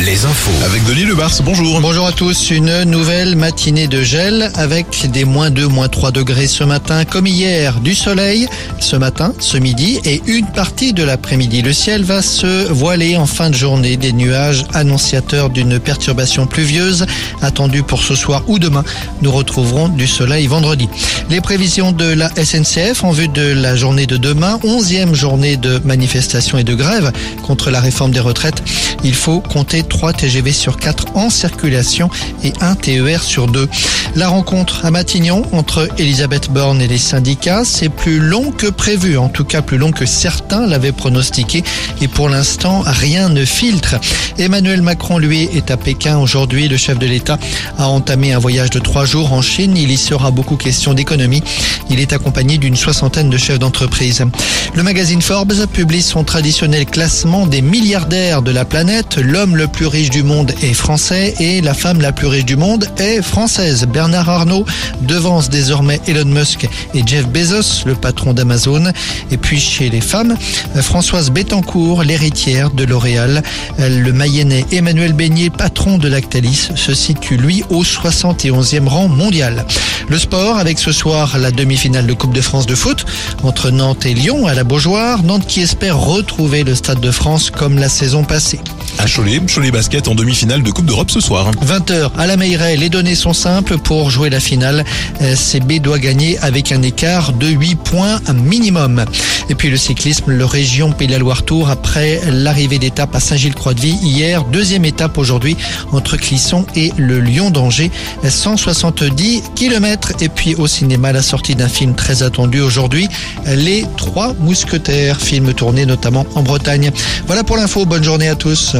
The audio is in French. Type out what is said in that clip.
les infos. Avec Denis Lebars, bonjour. Bonjour à tous, une nouvelle matinée de gel avec des moins 2, moins 3 degrés ce matin comme hier, du soleil ce matin, ce midi et une partie de l'après-midi. Le ciel va se voiler en fin de journée, des nuages annonciateurs d'une perturbation pluvieuse attendue pour ce soir ou demain. Nous retrouverons du soleil vendredi. Les prévisions de la SNCF en vue de la journée de demain, onzième journée de manifestation et de grève contre la réforme des retraites. Il faut compter 3 TGV sur 4 en circulation et 1 TER sur 2. La rencontre à Matignon entre Elisabeth Borne et les syndicats, c'est plus long que prévu, en tout cas plus long que certains l'avaient pronostiqué et pour l'instant rien ne filtre. Emmanuel Macron lui est à Pékin aujourd'hui, le chef de l'État a entamé un voyage de trois jours en Chine, il y sera beaucoup question d'économie. Il est accompagné d'une soixantaine de chefs d'entreprise. Le magazine Forbes publie son traditionnel classement des milliardaires de la planète. L'homme le plus riche du monde est français et la femme la plus riche du monde est française. Bernard Arnault devance désormais Elon Musk et Jeff Bezos, le patron d'Amazon. Et puis chez les femmes, Françoise Bettencourt, l'héritière de L'Oréal. Le Mayennais Emmanuel Beignet, patron de Lactalis, se situe lui au 71e rang mondial. Le sport avec ce soir la demi-finale de Coupe de France de foot entre Nantes et Lyon à la Beaujoire. Nantes qui espère retrouver le Stade de France comme la saison passée. À Cholet, Cholet Basket en demi-finale de Coupe d'Europe ce soir. 20h à la Meilleray, les données sont simples pour jouer la finale. CB doit gagner avec un écart de 8 points minimum. Et puis le cyclisme, le région Pays de la Loire Tour après l'arrivée d'étape à Saint-Gilles-Croix-de-Vie hier, deuxième étape aujourd'hui entre Clisson et le Lyon d'Angers, 170 km. Et puis au cinéma, la sortie d'un film très attendu aujourd'hui, Les Trois Mousquetaires, film tourné notamment en Bretagne. Voilà pour l'info, bonne journée à tous.